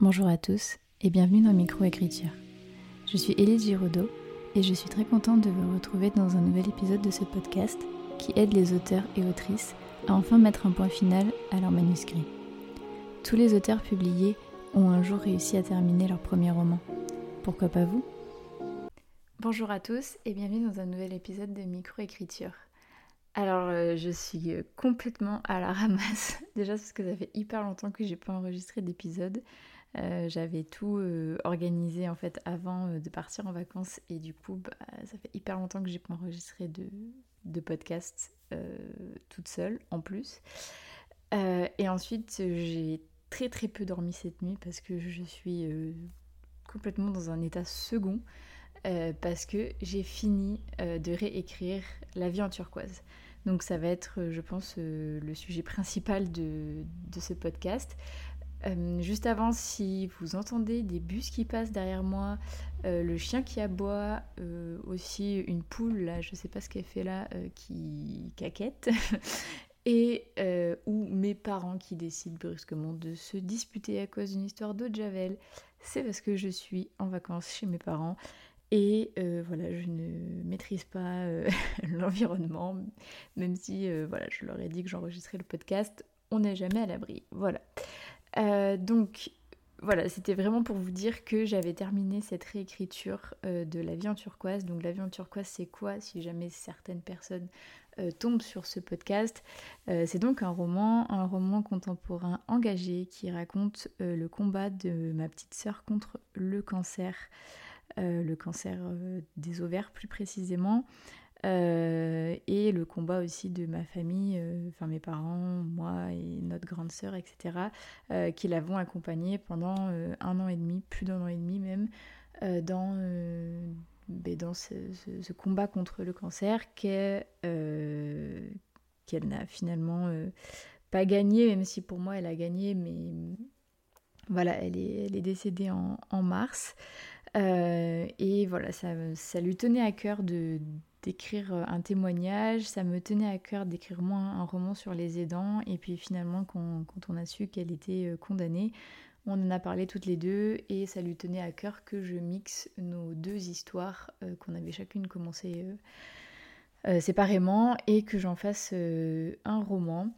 Bonjour à tous et bienvenue dans Microécriture. Je suis Élise Giraudot et je suis très contente de vous retrouver dans un nouvel épisode de ce podcast qui aide les auteurs et autrices à enfin mettre un point final à leur manuscrit. Tous les auteurs publiés ont un jour réussi à terminer leur premier roman. Pourquoi pas vous? Bonjour à tous et bienvenue dans un nouvel épisode de Microécriture. Alors euh, je suis complètement à la ramasse, déjà parce que ça fait hyper longtemps que j'ai pas enregistré d'épisode. Euh, j'avais tout euh, organisé en fait avant euh, de partir en vacances et du coup bah, ça fait hyper longtemps que j'ai pas enregistré de, de podcast toute seule en plus. et ensuite j'ai très très peu dormi cette nuit parce que je suis complètement dans un état second parce que j'ai fini de réécrire La vie en turquoise. Donc ça va être, je pense, le sujet principal de, de ce podcast. Euh, juste avant, si vous entendez des bus qui passent derrière moi, euh, le chien qui aboie, euh, aussi une poule, là, je sais pas ce qu'elle fait là, qui caquette, et ou mes parents qui décident brusquement de se disputer à cause d'une histoire d'eau de Javel, c'est parce que je suis en vacances chez mes parents. Et voilà, je ne maîtrise pas l'environnement, même si voilà, je leur ai dit que j'enregistrais le podcast, on n'est jamais à l'abri. Voilà. Euh, donc voilà, c'était vraiment pour vous dire que j'avais terminé cette réécriture euh, de La vie en turquoise. Donc La vie en turquoise, c'est quoi si jamais certaines personnes euh, tombent sur ce podcast? C'est donc un roman, un roman contemporain engagé qui raconte le combat de ma petite sœur contre le cancer, le cancer des ovaires plus précisément. Euh, et le combat aussi de ma famille, euh, enfin mes parents, moi et notre grande sœur, etc., euh, qui l'avons accompagnée pendant un an et demi, plus d'un an et demi même, dans, ben, dans ce, combat contre le cancer qu'elle n'a finalement pas gagné, même si pour moi elle a gagné, mais voilà, elle est, décédée en, mars. et voilà, ça lui tenait à cœur de d'écrire euh, un témoignage, ça me tenait à cœur d'écrire moi un roman sur les aidants, et puis finalement quand, on a su qu'elle était euh, condamnée, on en a parlé toutes les deux, et ça lui tenait à cœur que je mixe nos deux histoires euh, qu'on avait chacune commencé séparément, et que j'en fasse un roman.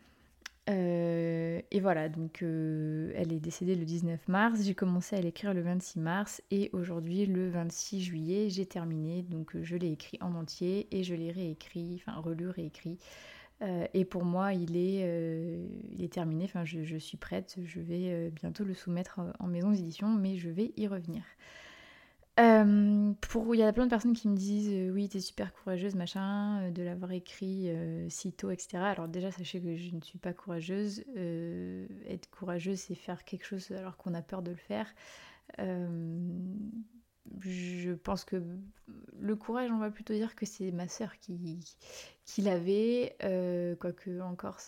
Euh, et voilà, donc euh, elle est décédée le 19 mars, j'ai commencé à l'écrire le 26 mars et aujourd'hui le 26 juillet j'ai terminé, donc euh, je l'ai écrit en entier et je l'ai réécrit, enfin relu, réécrit. et pour moi il est, terminé, enfin je, suis prête, je vais bientôt le soumettre en maison d'édition mais je vais y revenir. Euh, pour, il y a plein de personnes qui me disent euh, oui, t'es super courageuse, machin, euh, de l'avoir écrit si tôt, etc. Alors déjà, sachez que je ne suis pas courageuse. être courageuse, c'est faire quelque chose alors qu'on a peur de le faire. je pense que le courage, on va plutôt dire que c'est ma sœur qui, qui l'avait, quoique encore,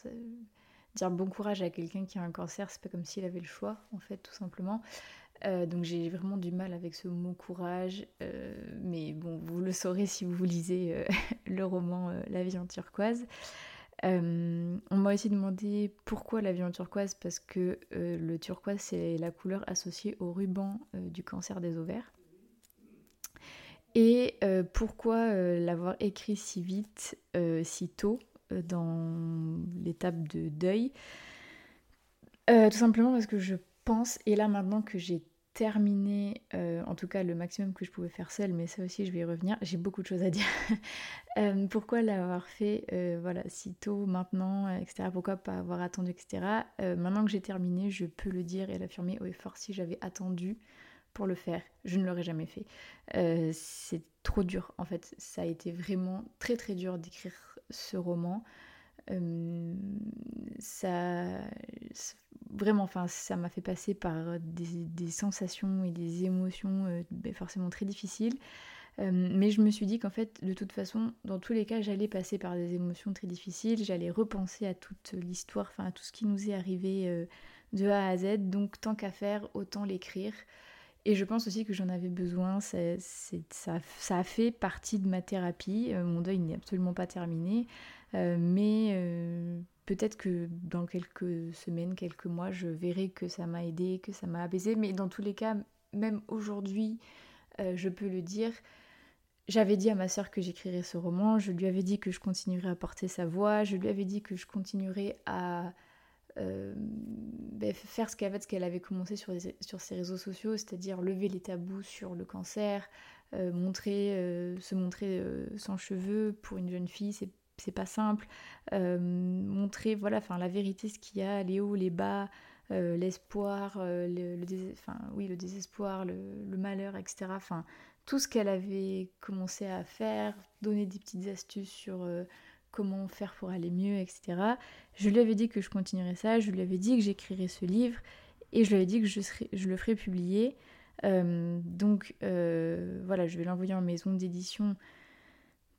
dire bon courage à quelqu'un qui a un cancer, c'est pas comme s'il avait le choix, en fait, tout simplement. Euh, donc j'ai vraiment du mal avec ce mot courage, euh, mais bon, vous le saurez si vous lisez euh, le roman La vie turquoise. on m'a aussi demandé pourquoi la vie turquoise, parce que le turquoise c'est la couleur associée au ruban du cancer des ovaires. Et pourquoi l'avoir écrit si vite, si tôt, dans l'étape de deuil? Tout simplement parce que je pense, et là maintenant que j'ai terminé, euh, en tout cas le maximum que je pouvais faire seule, mais ça aussi je vais y revenir, j'ai beaucoup de choses à dire. Euh, pourquoi l'avoir fait euh, voilà, si tôt, maintenant, etc. Pourquoi pas avoir attendu, etc. maintenant que j'ai terminé, je peux le dire et l'affirmer au effort si j'avais attendu pour le faire, je ne l'aurais jamais fait. c'est trop dur en fait, ça a été vraiment très très dur d'écrire ce roman. Ça, vraiment, enfin, ça m'a fait passer par euh, des, sensations et des émotions euh, ben, forcément très difficiles. Euh, mais je me suis dit qu'en fait, de toute façon, dans tous les cas, j'allais passer par des émotions très difficiles, j'allais repenser à toute l'histoire, enfin à tout ce qui nous est arrivé de A à Z. Donc, tant qu'à faire, autant l'écrire. Et je pense aussi que j'en avais besoin, ça, ça, a fait partie de ma thérapie. mon deuil n'est absolument pas terminé, mais peut-être que dans quelques semaines, quelques mois, je verrai que ça m'a aidé, que ça m'a apaisé. Mais dans tous les cas, même aujourd'hui, euh, je peux le dire. J'avais dit à ma sœur que j'écrirais ce roman, je lui avais dit que je continuerais à porter sa voix, je lui avais dit que je continuerais à euh, ben, faire ce qu'elle avait commencé sur, sur ses réseaux sociaux, c'est-à-dire lever les tabous sur le cancer, euh, montrer, se montrer sans cheveux pour une jeune fille, c'est pas simple. Euh, montrer voilà, enfin, la vérité, ce qu'il y a, les hauts, les bas, euh, l'espoir, euh, le, oui, le désespoir, le, malheur, etc. Enfin, tout ce qu'elle avait commencé à faire, donner des petites astuces sur comment faire pour aller mieux, etc. Je lui avais dit que je continuerais ça, je lui avais dit que j'écrirais ce livre et je lui avais dit que je, je le ferais publier. donc voilà, je vais l'envoyer en maison d'édition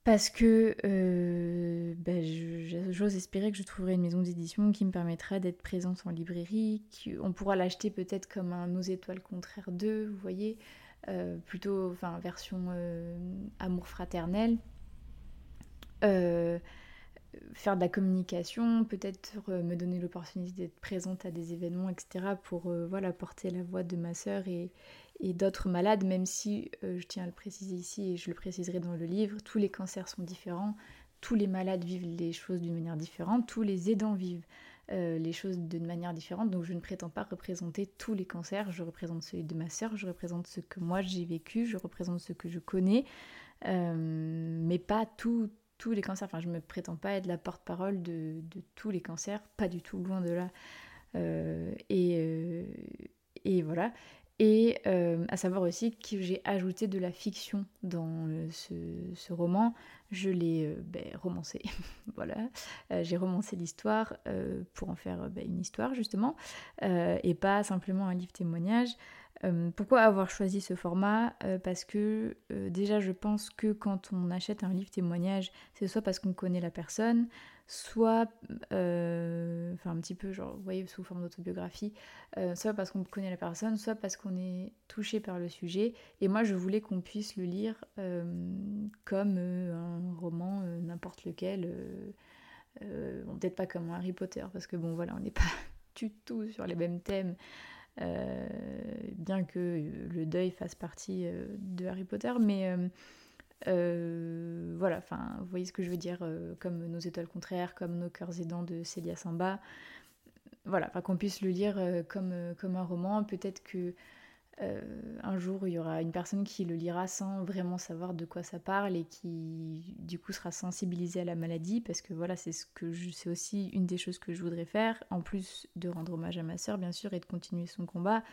parce que euh, bah, j'ose espérer que je trouverai une maison d'édition qui me permettra d'être présente en librairie. on pourra l'acheter peut-être comme un Nos étoiles contraires 2, vous voyez, euh, plutôt enfin, version euh, amour fraternel. faire de la communication, peut-être me donner l'opportunité d'être présente à des événements, etc. pour voilà, porter la voix de ma sœur et, et d'autres malades, même si, euh, je tiens à le préciser ici et je le préciserai dans le livre, tous les cancers sont différents, tous les malades vivent les choses d'une manière différente, tous les aidants vivent euh, les choses d'une manière différente, donc je ne prétends pas représenter tous les cancers, je représente celui de ma sœur, je représente ce que moi j'ai vécu, je représente ce que je connais, euh, mais pas tous les cancers, enfin je ne me prétends pas être la porte-parole de, de, tous les cancers, pas du tout, loin de là. et, et voilà. Et euh, à savoir aussi que j'ai ajouté de la fiction dans euh, ce, roman. Je l'ai euh, ben, romancé, voilà. j'ai romancé l'histoire pour en faire ben, une histoire justement, et pas simplement un livre témoignage. pourquoi avoir choisi ce format? Parce que déjà je pense que quand on achète un livre témoignage, c'est soit parce qu'on connaît la personne, soit, euh, enfin un petit peu genre, vous voyez, sous forme d'autobiographie, euh, soit parce qu'on connaît la personne, soit parce qu'on est touché par le sujet. Et moi, je voulais qu'on puisse le lire euh, comme un roman, n'importe lequel. peut-être pas comme Harry Potter, parce que bon, voilà, on n'est pas du tout sur les mêmes thèmes. bien que le deuil fasse partie de Harry Potter, mais euh, voilà, enfin, vous voyez ce que je veux dire, euh, comme Nos étoiles contraires, comme Nos cœurs aidants de Célia Samba. Voilà, qu'on puisse le lire euh, comme, comme un roman. Peut-être que un jour il y aura une personne qui le lira sans vraiment savoir de quoi ça parle et qui du coup sera sensibilisée à la maladie parce que voilà c'est ce que c'est aussi une des choses que je voudrais faire en plus de rendre hommage à ma soeur bien sûr et de continuer son combat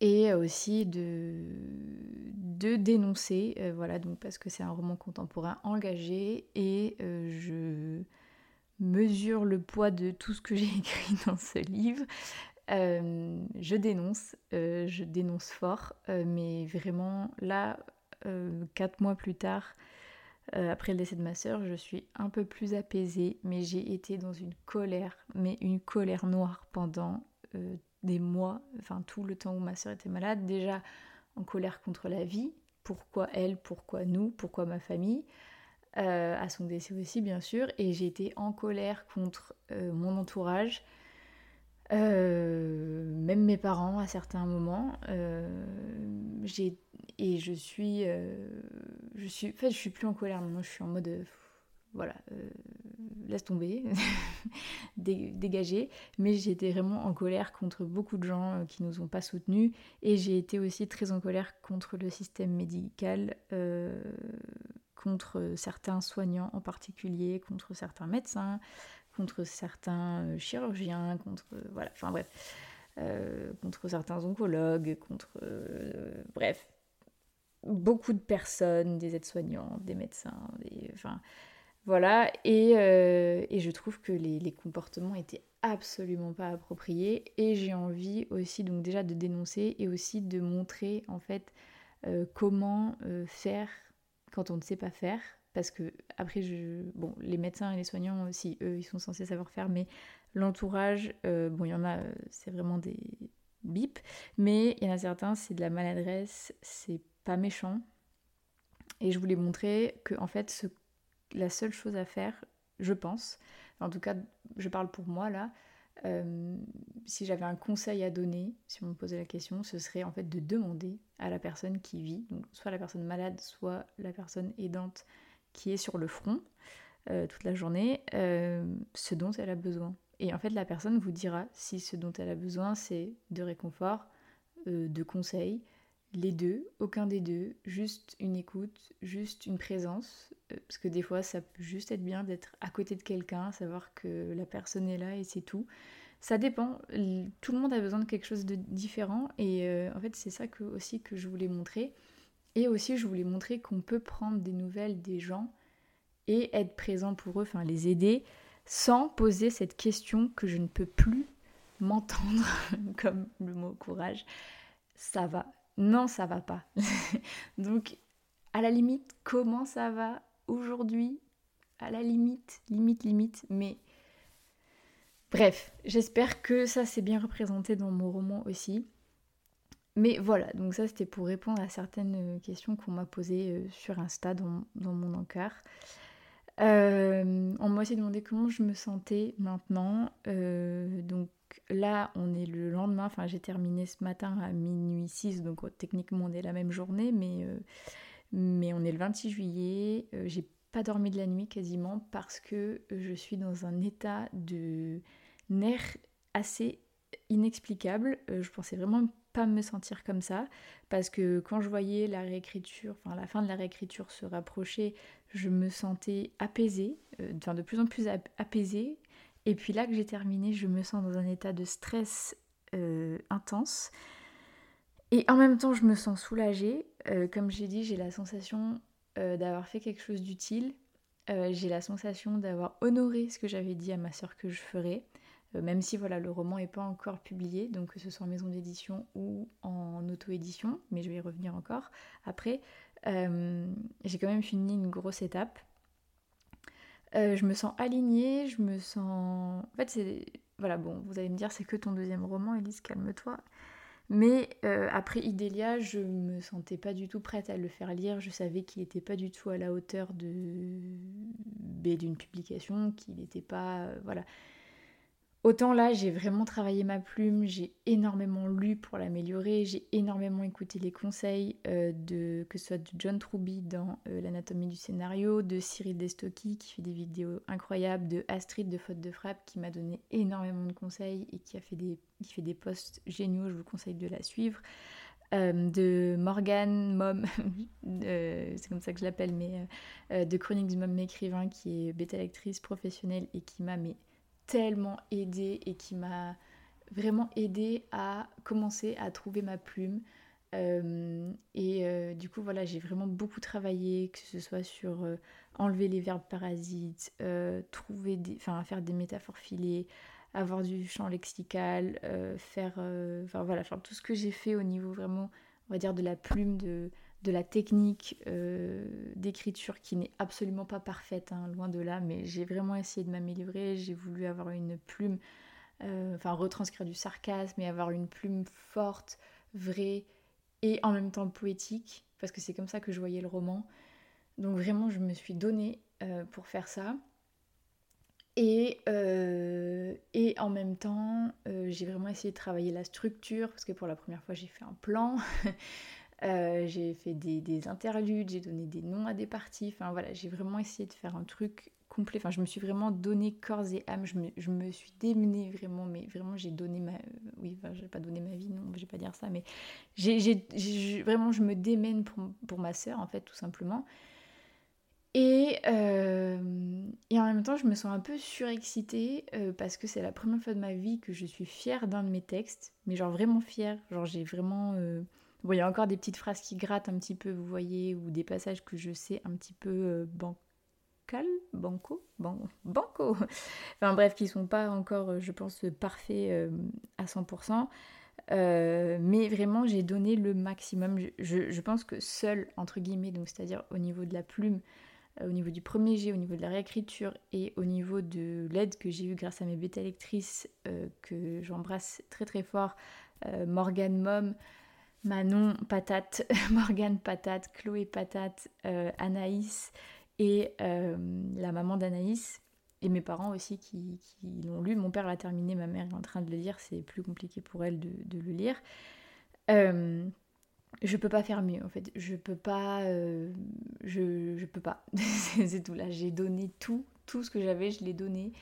et aussi de, de dénoncer, euh, voilà, donc parce que c'est un roman contemporain engagé et euh, je mesure le poids de tout ce que j'ai écrit dans ce livre. Euh, je dénonce, je dénonce fort, mais vraiment là, quatre mois plus tard, après le décès de ma sœur, je suis un peu plus apaisée, mais j'ai été dans une colère, mais une colère noire pendant des mois, enfin tout le temps où ma soeur était malade, déjà en colère contre la vie, pourquoi elle, pourquoi nous, pourquoi ma famille, euh, à son décès aussi bien sûr, et j'ai été en colère contre euh, mon entourage, euh, même mes parents à certains moments. et je suis, je suis, en fait, je suis plus en colère maintenant. Je suis en mode, voilà, laisse tomber, dégager. Mais j'étais vraiment en colère contre beaucoup de gens euh, qui nous ont pas soutenus. Et j'ai été aussi très en colère contre le système médical, euh, contre certains soignants en particulier, contre certains médecins, contre certains euh, chirurgiens, contre. voilà, enfin bref. contre certains oncologues, contre. bref. Beaucoup de personnes, des aides-soignants, des médecins, des, enfin, voilà, euh, et, je trouve que les, comportements étaient absolument pas appropriés et j'ai envie aussi donc déjà de dénoncer et aussi de montrer en fait euh, comment euh, faire quand on ne sait pas faire parce que après je bon les médecins et les soignants aussi eux ils sont censés savoir faire mais l'entourage bon il y en a c'est vraiment des bips mais il y en a certains c'est de la maladresse c'est pas méchant et je voulais montrer que en fait ce la seule chose à faire, je pense, en tout cas, je parle pour moi là, euh, si j'avais un conseil à donner, si on me posait la question, ce serait en fait de demander à la personne qui vit, soit la personne malade, soit la personne aidante qui est sur le front euh, toute la journée, euh, ce dont elle a besoin. Et en fait, la personne vous dira si ce dont elle a besoin, c'est de réconfort, de conseils, les deux, aucun des deux, juste une écoute, juste une présence, parce que des fois ça peut juste être bien d'être à côté de quelqu'un, savoir que la personne est là et c'est tout. Ça dépend, tout le monde a besoin de quelque chose de différent et euh, en fait c'est ça que, aussi que je voulais montrer. Et aussi je voulais montrer qu'on peut prendre des nouvelles des gens et être présent pour eux, enfin les aider, sans poser cette question que je ne peux plus m'entendre, comme le mot courage. Ça va, non ça va pas. Donc à la limite, comment ça va aujourd'hui? À la limite, limite, limite, mais bref, j'espère que ça s'est bien représenté dans mon roman aussi. Mais voilà, donc ça c'était pour répondre à certaines questions qu'on m'a posées euh, sur Insta dans, mon encart. Euh, on m'a aussi demandé comment je me sentais maintenant. Euh, donc là, on est le lendemain, enfin j'ai terminé ce matin à minuit 6, donc techniquement on est la même journée, mais mais on est le 26 juillet, euh, j'ai pas dormi de la nuit quasiment parce que je suis dans un état de nerfs assez inexplicable. Euh, je pensais vraiment pas me sentir comme ça parce que quand je voyais la réécriture, enfin la fin de la réécriture se rapprocher, je me sentais apaisée, euh, enfin de plus en plus apaisée. Et puis là que j'ai terminé, je me sens dans un état de stress intense. Et en même temps, je me sens soulagée. Euh, comme j'ai dit, j'ai la sensation euh, d'avoir fait quelque chose d'utile. Euh, j'ai la sensation d'avoir honoré ce que j'avais dit à ma soeur que je ferais. même si voilà, le roman n'est pas encore publié, donc que ce soit en maison d'édition ou en auto-édition, mais je vais y revenir encore après. j'ai quand même fini une grosse étape. Je me sens alignée, je me sens... En fait, c'est... Voilà, bon, vous allez me dire, c'est que ton deuxième roman, Elise, calme-toi. Mais euh, après Idélia, je me sentais pas du tout prête à le faire lire. Je savais qu'il n'était pas du tout à la hauteur de d'une publication, qu'il n'était pas euh, voilà. Autant là, j'ai vraiment travaillé ma plume, j'ai énormément lu pour l'améliorer, j'ai énormément écouté les conseils euh, de que soit de John Truby dans l'anatomie du scénario, de Cyril Destocky qui fait des vidéos incroyables, de Astrid de Faute de frappe qui m'a donné énormément de conseils et qui fait des qui posts géniaux, je vous conseille de la suivre. Euh, de Morgane Mom, euh, c'est comme ça que je l'appelle, mais euh, de Chroniques Mom écrivain qui est bêta lectrice professionnelle et qui m'a tellement aidée et qui m'a vraiment aidée à commencer à trouver ma plume. et du coup, voilà, j'ai vraiment beaucoup travaillé, que ce soit sur enlever les verbes parasites, trouver des, enfin, faire des métaphores filées, avoir du champ lexical, euh, faire, euh, enfin voilà, faire tout ce que j'ai fait au niveau vraiment, on va dire, de la plume, de, de la technique euh, d'écriture qui n'est absolument pas parfaite, hein, loin de là, mais j'ai vraiment essayé de m'améliorer, j'ai voulu avoir une plume, enfin retranscrire du sarcasme et avoir une plume forte, vraie et en même temps poétique, parce que c'est comme ça que je voyais le roman. Donc vraiment, je me suis donnée pour faire ça. Et, euh, et en même temps, euh, j'ai vraiment essayé de travailler la structure, parce que pour la première fois, j'ai fait un plan, euh, j'ai fait des, interludes, j'ai donné des noms à des parties, enfin voilà, j'ai vraiment essayé de faire un truc complet, enfin je me suis vraiment donné corps et âme, je me, je me suis démenée vraiment, mais vraiment j'ai donné ma... Oui, j'ai pas donné ma vie, non, je vais pas dire ça, mais j'ai, vraiment je me démène pour, pour ma sœur, en fait, tout simplement. Euh, et, en même temps, je me sens un peu surexcitée euh, parce que c'est la première fois de ma vie que je suis fière d'un de mes textes, mais genre vraiment fière. Genre j'ai vraiment... bon, il y a encore des petites phrases qui grattent un petit peu, vous voyez, ou des passages que je sais un petit peu bancal, banco, banco. enfin bref, qui sont pas encore, je pense, parfaits à 100%. mais vraiment, j'ai donné le maximum. Je, je, pense que seul, entre guillemets, donc c'est-à-dire au niveau de la plume, euh, au niveau du premier jet, au niveau de la réécriture et au niveau de l'aide que j'ai eue grâce à mes bêta lectrices euh, que j'embrasse très très fort, euh, Morgane Mom, Manon Patate, Morgane Patate, Chloé Patate, Anaïs et la maman d'Anaïs. et mes parents aussi qui, l'ont lu. Mon père l'a terminé, ma mère est en train de le lire, c'est plus compliqué pour elle de, le lire. Euh, je peux pas faire mieux en fait, je peux pas, euh, je, peux pas, c'est tout là, j'ai donné tout, tout ce que j'avais, je l'ai donné,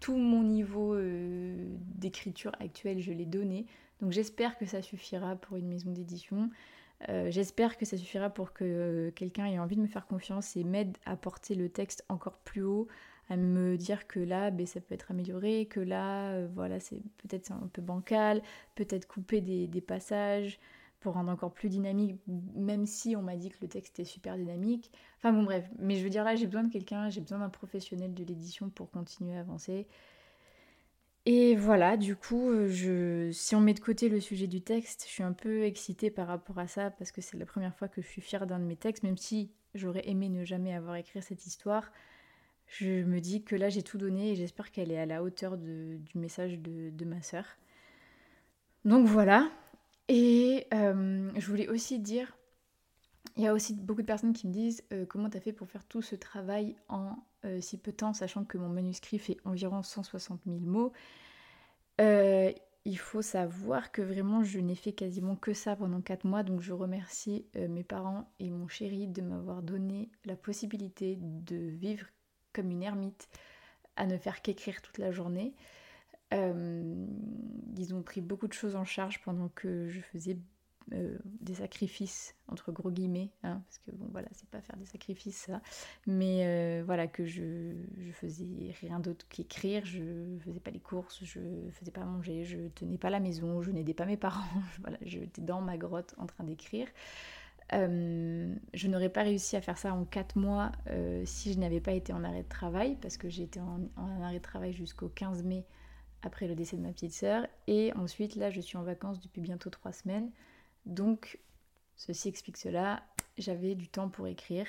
tout mon niveau euh, d'écriture actuelle, je l'ai donné, donc j'espère que ça suffira pour une maison d'édition. j'espère que ça suffira pour que quelqu'un ait envie de me faire confiance et m'aide à porter le texte encore plus haut, à me dire que là, ben, ça peut être amélioré, que là, euh, voilà, c'est peut-être un peu bancal, peut-être couper des, passages pour rendre encore plus dynamique, même si on m'a dit que le texte est super dynamique. Enfin bon, bref, mais je veux dire là, j'ai besoin de quelqu'un, j'ai besoin d'un professionnel de l'édition pour continuer à avancer. Et voilà, du coup, euh, si on met de côté le sujet du texte, je suis un peu excitée par rapport à ça parce que c'est la première fois que je suis fière d'un de mes textes, même si j'aurais aimé ne jamais avoir écrit cette histoire je me dis que là j'ai tout donné et j'espère qu'elle est à la hauteur du message de, ma sœur. Donc voilà. Et euh, je voulais aussi dire, il y a aussi beaucoup de personnes qui me disent euh, comment tu as fait pour faire tout ce travail en euh, si peu de temps, sachant que mon manuscrit fait environ 160 000 mots. il faut savoir que vraiment je n'ai fait quasiment que ça pendant 4 mois, donc je remercie mes parents et mon chéri de m'avoir donné la possibilité de vivre comme une ermite à ne faire qu'écrire toute la journée. Euh, ils ont pris beaucoup de choses en charge pendant que je faisais euh, des sacrifices, entre gros guillemets, hein, parce que bon voilà, c'est pas faire des sacrifices ça, mais euh, voilà, que je, je faisais rien d'autre qu'écrire, je faisais pas les courses, je faisais pas manger, je tenais pas la maison, je n'aidais pas mes parents, voilà, j'étais dans ma grotte en train d'écrire. Euh, je n'aurais pas réussi à faire ça en 4 mois si je n'avais pas été en arrêt de travail, parce que j'ai été en, arrêt de travail jusqu'au 15 mai après le décès de ma petite sœur. Et ensuite, là, je suis en vacances depuis bientôt 3 semaines. Donc, ceci explique cela. J'avais du temps pour écrire.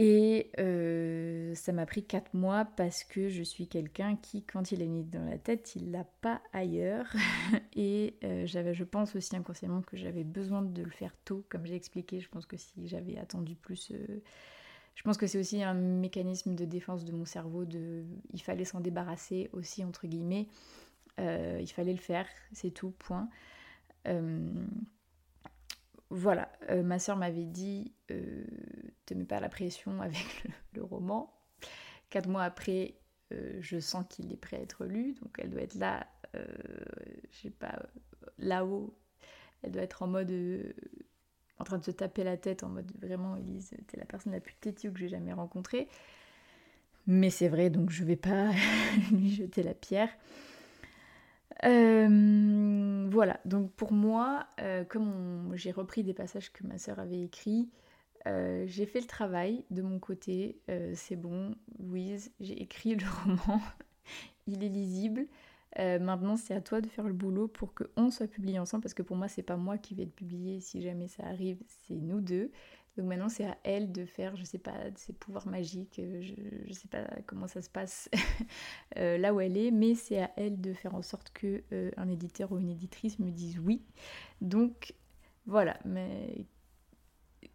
Et euh, ça m'a pris 4 mois parce que je suis quelqu'un qui, quand il a une idée dans la tête, il l'a pas ailleurs. Et euh, j'avais, je pense aussi inconsciemment que j'avais besoin de le faire tôt, comme j'ai expliqué. Je pense que si j'avais attendu plus, euh, je pense que c'est aussi un mécanisme de défense de mon cerveau. De, il fallait s'en débarrasser aussi entre guillemets. il fallait le faire, c'est tout. Point voilà, euh, ma soeur m'avait dit euh, te mets pas la pression avec le, roman. Quatre mois après, euh, je sens qu'il est prêt à être lu, donc elle doit être là, je sais pas, là-haut. Elle doit être en mode en train de se taper la tête en mode vraiment Elise, t'es la personne la plus têtue que j'ai jamais rencontrée. Mais c'est vrai, donc je vais pas lui jeter la pierre. Euh, voilà, donc pour moi, euh, comme j'ai repris des passages que ma sœur avait écrits, euh, j'ai fait le travail de mon côté, c'est bon, Louise, j'ai écrit le roman, il est lisible. maintenant, c'est à toi de faire le boulot pour qu'on soit publié ensemble, parce que pour moi, c'est pas moi qui vais être publié si jamais ça arrive, c'est nous deux. Donc maintenant, c'est à elle de faire, je sais pas, ses pouvoirs magiques, euh, je, je sais pas comment ça se passe euh, là où elle est, mais c'est à elle de faire en sorte que euh, un éditeur ou une éditrice me dise oui. Donc voilà, mais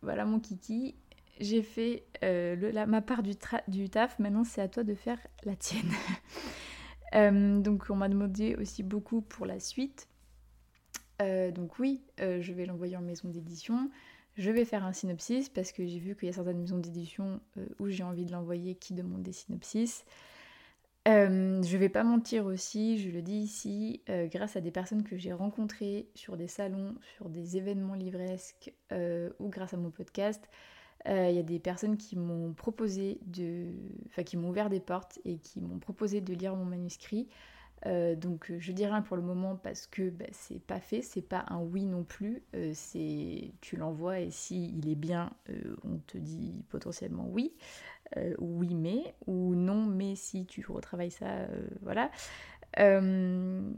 voilà mon kiki. J'ai fait ma part du taf, maintenant c'est à toi de faire la tienne. donc on m'a demandé aussi beaucoup pour la suite. donc oui, je vais l'envoyer en maison d'édition. Je vais faire un synopsis parce que j'ai vu qu'il y a certaines maisons d'édition euh, où j'ai envie de l'envoyer qui demandent des synopsis. Euh, je vais pas mentir aussi, je le dis ici, euh, grâce à des personnes que j'ai rencontrées sur des salons, sur des événements livresques ou grâce à mon podcast, il y a des personnes qui m'ont proposé de. Enfin, qui m'ont ouvert des portes et qui m'ont proposé de lire mon manuscrit. Euh, donc je dis rien pour le moment parce que bah, c'est pas fait, c'est pas un oui non plus, euh, c'est tu l'envoies et si il est bien, euh, on te dit potentiellement oui, ou oui mais, ou non mais si tu retravailles ça, voilà. Euh,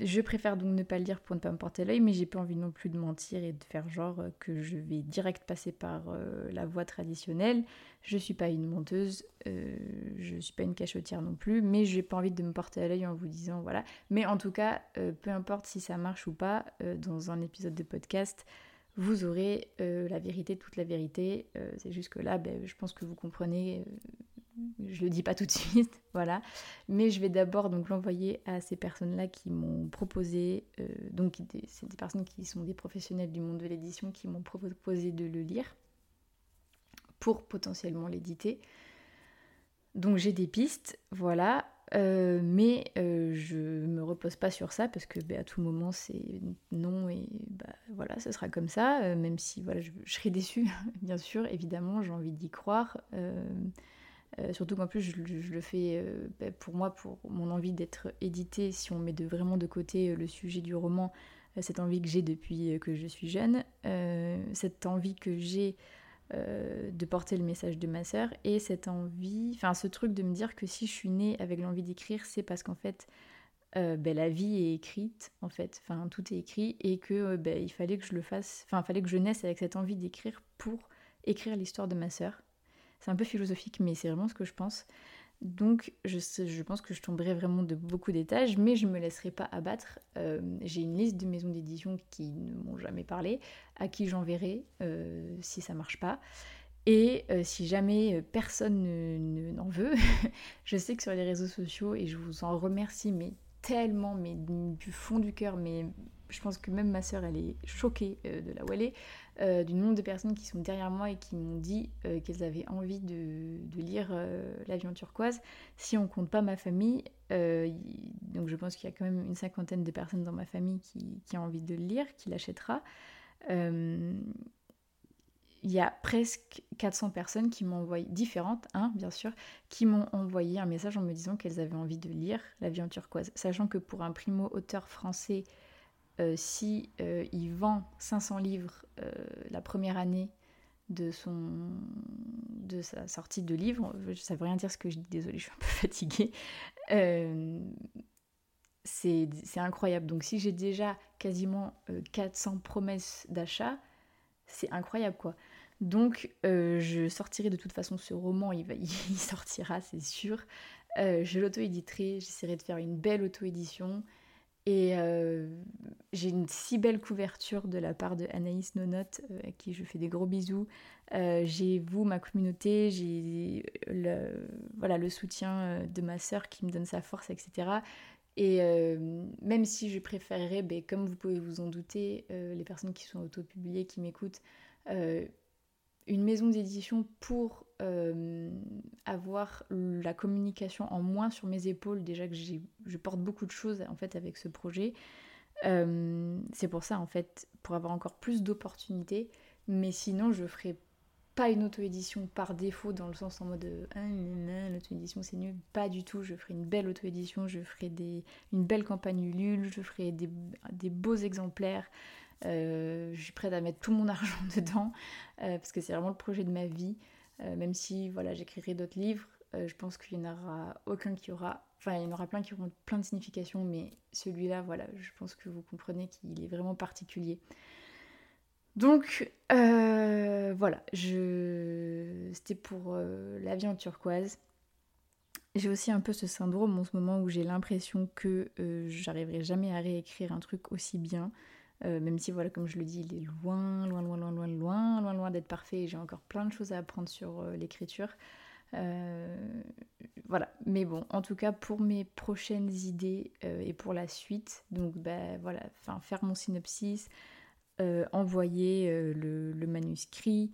je préfère donc ne pas le dire pour ne pas me porter l'œil, mais j'ai pas envie non plus de mentir et de faire genre que je vais direct passer par euh, la voie traditionnelle. Je suis pas une menteuse, euh, je suis pas une cachotière non plus, mais j'ai pas envie de me porter à l'œil en vous disant voilà. Mais en tout cas, peu importe si ça marche ou pas, dans un épisode de podcast, vous aurez la vérité, toute la vérité. C'est juste que là, ben, je pense que vous comprenez je le dis pas tout de suite, voilà. Mais je vais d'abord donc l'envoyer à ces personnes-là qui m'ont proposé, euh, donc c'est des personnes qui sont des professionnels du monde de l'édition qui m'ont proposé de le lire pour potentiellement l'éditer. Donc j'ai des pistes, voilà. Euh, mais euh, je me repose pas sur ça parce que bah, à tout moment c'est non et bah, voilà ce sera comme ça euh, même si voilà je, serai déçue bien sûr évidemment j'ai envie d'y croire surtout qu'en plus je, le fais bah, pour moi pour mon envie d'être édité si on met vraiment de côté le sujet du roman cette envie que j'ai depuis que je suis jeune cette envie que j'ai euh, de porter le message de ma sœur et cette envie, enfin ce truc de me dire que si je suis née avec l'envie d'écrire, c'est parce qu'en fait euh, ben, la vie est écrite en fait, enfin tout est écrit et que euh, ben, il fallait que je le fasse, enfin fallait que je naisse avec cette envie d'écrire pour écrire l'histoire de ma sœur. C'est un peu philosophique mais c'est vraiment ce que je pense. Donc je, pense que je tomberai vraiment de beaucoup d'étages, mais je ne me laisserai pas abattre. Euh, j'ai une liste de maisons d'édition qui ne m'ont jamais parlé, à qui j'enverrai euh, si ça marche pas. Et euh, si jamais personne n'en ne, veut, je sais que sur les réseaux sociaux, et je vous en remercie, mais tellement, mais du fond du cœur, mais je pense que même ma sœur, elle est choquée de la où elle est, euh, du nombre de personnes qui sont derrière moi et qui m'ont dit euh, qu'elles avaient envie de, lire L'avion turquoise. Si on compte pas ma famille, donc je pense qu'il y a quand même une cinquantaine de personnes dans ma famille qui, qui ont envie de le lire, qui l'achètera. il y a presque 400 personnes qui m'ont envoyé, différentes, hein, bien sûr, qui m'ont envoyé un message en me disant qu'elles avaient envie de lire L'avion turquoise. Sachant que pour un primo-auteur français euh, si euh, il vend 500 livres euh, la première année de son de sa sortie de livre, ça veut rien dire ce que je dis, désolée, je suis un peu fatiguée. c'est incroyable. Donc si j'ai déjà quasiment 400 promesses d'achat, c'est incroyable quoi. Donc je sortirai de toute façon ce roman, il, il sortira, c'est sûr. je l'auto-éditerai, j'essaierai de faire une belle auto-édition. Et euh, j'ai une si belle couverture de la part de Anaïs Nonote, euh, à qui je fais des gros bisous. Euh, j'ai vous, ma communauté, j'ai le, voilà, le soutien de ma sœur qui me donne sa force, etc. Et même si je préférerais, ben, comme vous pouvez vous en douter, les personnes qui sont auto-publiées, qui m'écoutent, une maison d'édition pour euh, avoir la communication en moins sur mes épaules, déjà que je porte beaucoup de choses en fait avec ce projet. Euh, c'est pour ça en fait, pour avoir encore plus d'opportunités, mais sinon je ferai pas une auto-édition par défaut dans le sens en mode ah, l'auto-édition c'est nul, pas du tout, je ferai une belle auto-édition, je ferai des, une belle campagne Ulule, je ferai des, des beaux exemplaires, euh, je suis prête à mettre tout mon argent dedans euh, parce que c'est vraiment le projet de ma vie. Euh, même si voilà, j'écrirai d'autres livres, je pense qu'il n'y en aura aucun qui aura. Enfin, il y en aura plein qui auront plein de significations, mais celui-là, voilà, je pense que vous comprenez qu'il est vraiment particulier. Donc voilà, je... c'était pour l'avion turquoise. J'ai aussi un peu ce syndrome en ce moment où j'ai l'impression que j'arriverai jamais à réécrire un truc aussi bien. Euh, même si, voilà, comme je le dis, il est loin, loin, loin, loin, loin, loin, loin, d'être parfait. J'ai encore plein de choses à apprendre sur euh, l'écriture. Euh, voilà, mais bon, en tout cas pour mes prochaines idées et pour la suite, donc ben voilà, enfin faire mon synopsis, envoyer le, le, manuscrit,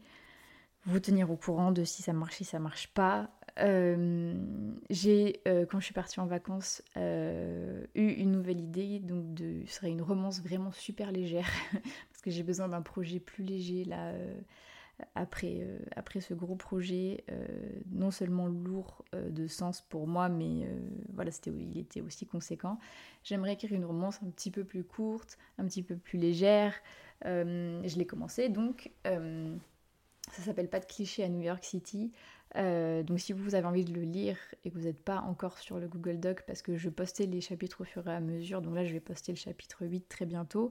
vous tenir au courant de si ça marche, si ça marche pas, j'ai, euh, quand je suis partie en vacances, euh, eu une nouvelle idée, donc ce serait une romance vraiment super légère, parce que j'ai besoin d'un projet plus léger là, après, après ce gros projet, non seulement lourd de sens pour moi, mais voilà, c'était, il était aussi conséquent. J'aimerais écrire une romance un petit peu plus courte, un petit peu plus légère. je l'ai commencé donc. Ça s'appelle Pas de cliché à New York City. Euh, donc si vous avez envie de le lire et que vous n'êtes pas encore sur le Google Doc, parce que je postais les chapitres au fur et à mesure, donc là je vais poster le chapitre 8 très bientôt,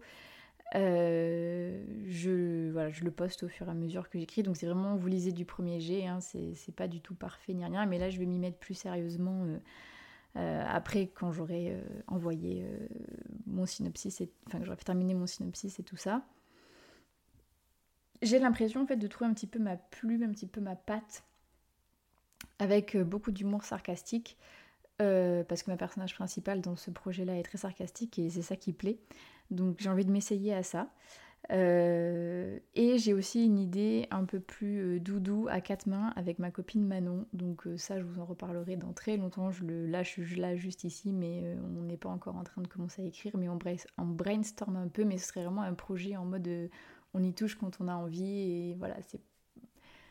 euh, je, voilà, je le poste au fur et à mesure que j'écris, donc c'est vraiment, vous lisez du premier jet, hein, c'est pas du tout parfait ni rien, mais là je vais m'y mettre plus sérieusement euh, après quand j'aurai envoyé mon synopsis, enfin que j'aurai terminé mon synopsis et tout ça. J'ai l'impression en fait de trouver un petit peu ma plume, un petit peu ma patte avec beaucoup d'humour sarcastique. parce que ma personnage principal dans ce projet-là est très sarcastique et c'est ça qui plaît. Donc j'ai envie de m'essayer à ça. Euh, et j'ai aussi une idée un peu plus euh, doudou à quatre mains avec ma copine Manon. Donc euh, ça, je vous en reparlerai dans très longtemps. Je le lâche là juste ici, mais on n'est pas encore en train de commencer à écrire. Mais on, brainstorm un peu, mais ce serait vraiment un projet en mode on y touche quand on a envie. Et voilà,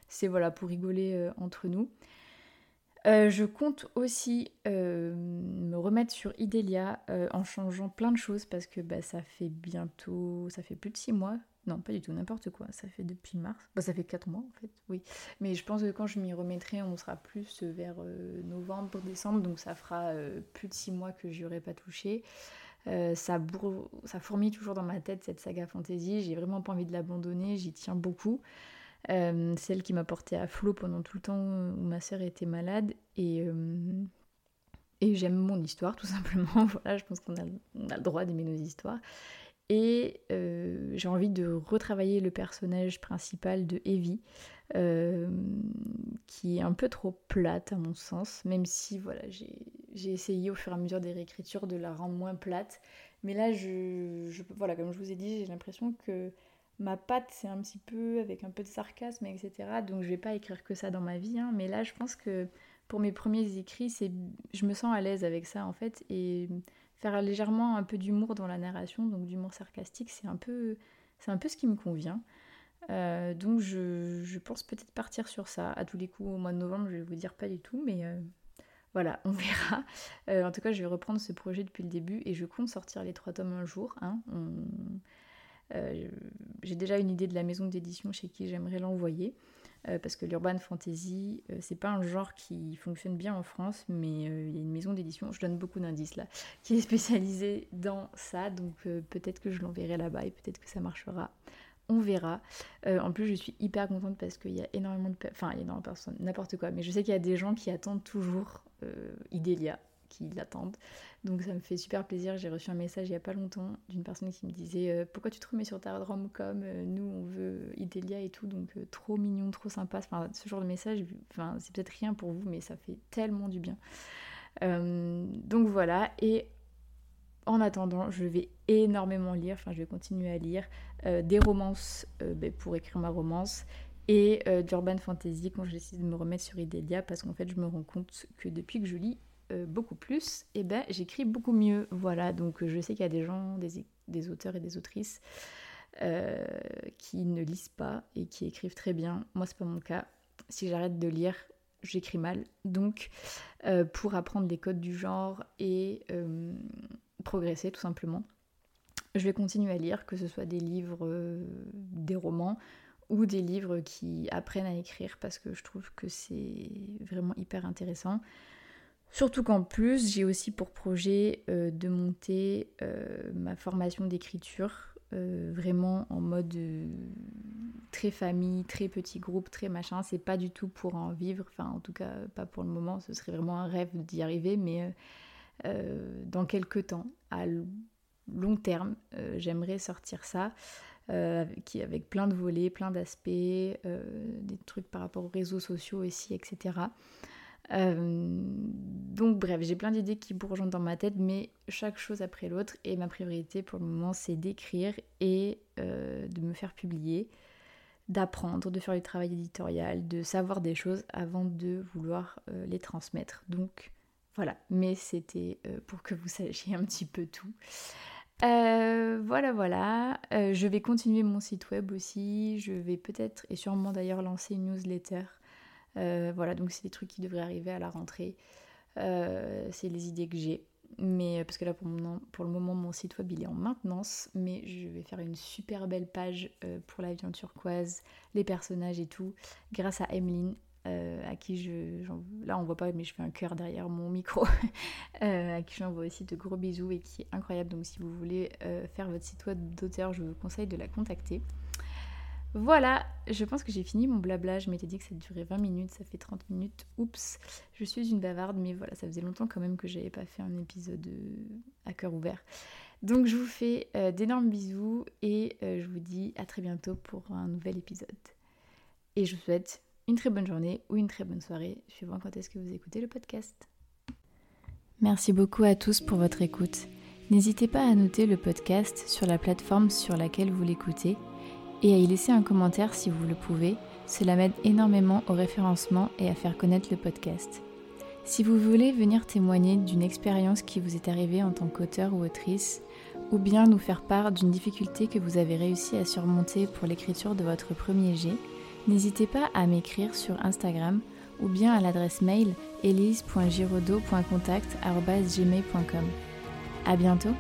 c'est voilà pour rigoler entre nous. Euh, je compte aussi euh, me remettre sur Idelia euh, en changeant plein de choses parce que bah, ça fait bientôt, ça fait plus de 6 mois. Non, pas du tout, n'importe quoi. Ça fait depuis mars. Bah, ça fait 4 mois en fait, oui. Mais je pense que quand je m'y remettrai, on sera plus vers novembre, décembre. Donc ça fera plus de 6 mois que j'y aurais pas touché. Ça, ça fourmille toujours dans ma tête cette saga fantasy. J'ai vraiment pas envie de l'abandonner. J'y tiens beaucoup. Euh, celle qui m'a porté à flot pendant tout le temps où ma sœur était malade. Et, euh, j'aime mon histoire, tout simplement. voilà, je pense qu'on a, a, le droit d'aimer nos histoires. Et euh, j'ai envie de retravailler le personnage principal de Evie, qui est un peu trop plate à mon sens, même si voilà, j'ai essayé au fur et à mesure des réécritures de la rendre moins plate. Mais là, je, je voilà, comme je vous ai dit, j'ai l'impression que ma patte, c'est un petit peu avec un peu de sarcasme, etc. Donc je vais pas écrire que ça dans ma vie, hein. mais là je pense que pour mes premiers écrits, c'est, je me sens à l'aise avec ça en fait, et faire légèrement un peu d'humour dans la narration, donc d'humour sarcastique, c'est un peu, c'est un peu ce qui me convient. Euh, donc je, pense peut-être partir sur ça. À tous les coups, au mois de novembre, je vais vous dire pas du tout, mais euh, voilà, on verra. Euh, en tout cas, je vais reprendre ce projet depuis le début et je compte sortir les trois tomes un jour. Hein. J'ai déjà une idée de la maison d'édition chez qui j'aimerais l'envoyer. Parce que l'urban fantasy, c'est pas un genre qui fonctionne bien en France, mais il y a une maison d'édition, je donne beaucoup d'indices là, qui est spécialisée dans ça, donc peut-être que je l'enverrai là-bas et peut-être que ça marchera. On verra. en plus, je suis hyper contente parce qu'il y a énormément de. Enfin, il y a énormément de personnes, n'importe quoi, mais je sais qu'il y a des gens qui attendent toujours Idélia qui l'attendent. Donc ça me fait super plaisir. J'ai reçu un message il n'y a pas longtemps d'une personne qui me disait euh, Pourquoi tu te remets sur ta rom comme euh, Nous, on veut Idelia et tout. Donc euh, trop mignon, trop sympa. Enfin, ce genre de message, enfin, c'est peut-être rien pour vous, mais ça fait tellement du bien. donc voilà. En attendant, je vais énormément lire, enfin je vais continuer à lire des romances ben, pour écrire ma romance et d'urban fantasy quand je décide de me remettre sur Idelia parce qu'en fait je me rends compte que depuis que je lis euh, beaucoup plus, eh ben j'écris beaucoup mieux. Voilà, donc euh, je sais qu'il y a des gens, des, auteurs et des autrices euh, qui ne lisent pas et qui écrivent très bien. Moi, c'est pas mon cas. Si j'arrête de lire, j'écris mal. Donc, pour apprendre les codes du genre et progresser tout simplement, je vais continuer à lire, que ce soit des livres, des romans ou des livres qui apprennent à écrire parce que je trouve que c'est vraiment hyper intéressant. Surtout qu'en plus, j'ai aussi pour projet euh, de monter euh, ma formation d'écriture euh, vraiment en mode très famille, très petit groupe, très machin. C'est pas du tout pour en vivre, enfin en tout cas pas pour le moment, ce serait vraiment un rêve d'y arriver, mais dans quelques temps, à long terme, j'aimerais sortir ça. qui avec plein de volets, plein d'aspects, des trucs par rapport aux réseaux sociaux aussi, etc. Euh, donc bref, j'ai plein d'idées qui bourgeonnent dans ma tête, mais chaque chose après l'autre. Et ma priorité pour le moment, c'est d'écrire et euh, de me faire publier, d'apprendre, de faire du travail éditorial, de savoir des choses avant de vouloir euh, les transmettre. Donc voilà, mais c'était pour que vous sachiez un petit peu tout. voilà, voilà. je vais continuer mon site web aussi. Je vais peut-être et sûrement d'ailleurs lancer une newsletter euh, voilà, donc c'est des trucs qui devraient arriver à la rentrée. Euh, c'est les idées que j'ai. Mais euh, parce que là pour, le moment mon site web il est en maintenance, mais je vais faire une super belle page pour la en turquoise, les personnages et tout, grâce à Emeline, à qui je. Là on voit pas mais je fais un cœur derrière mon micro, à qui j'envoie aussi de gros bisous et qui est incroyable. Donc si vous voulez faire votre site web d'auteur, je vous conseille de la contacter. Voilà, je pense que j'ai fini mon blabla. Je m'étais dit que ça durait 20 minutes, ça fait 30 minutes. Oups, je suis une bavarde, mais voilà, ça faisait longtemps quand même que j'avais pas fait un épisode euh, à cœur ouvert. Donc je vous fais euh, d'énormes bisous et euh, je vous dis à très bientôt pour un nouvel épisode. Et je vous souhaite une très bonne journée ou une très bonne soirée, suivant quand est-ce que vous écoutez le podcast. Merci beaucoup à tous pour votre écoute. N'hésitez pas à noter le podcast sur la plateforme sur laquelle vous l'écoutez et à y laisser un commentaire si vous le pouvez. Cela m'aide énormément au référencement et à faire connaître le podcast. Si vous voulez venir témoigner d'une expérience qui vous est arrivée en tant qu'auteur ou autrice, ou bien nous faire part d'une difficulté que vous avez réussi à surmonter pour l'écriture de votre premier jet, n'hésitez pas à m'écrire sur Instagram ou bien à l'adresse mail elise.giraudot.contact.gmail.com. À bientôt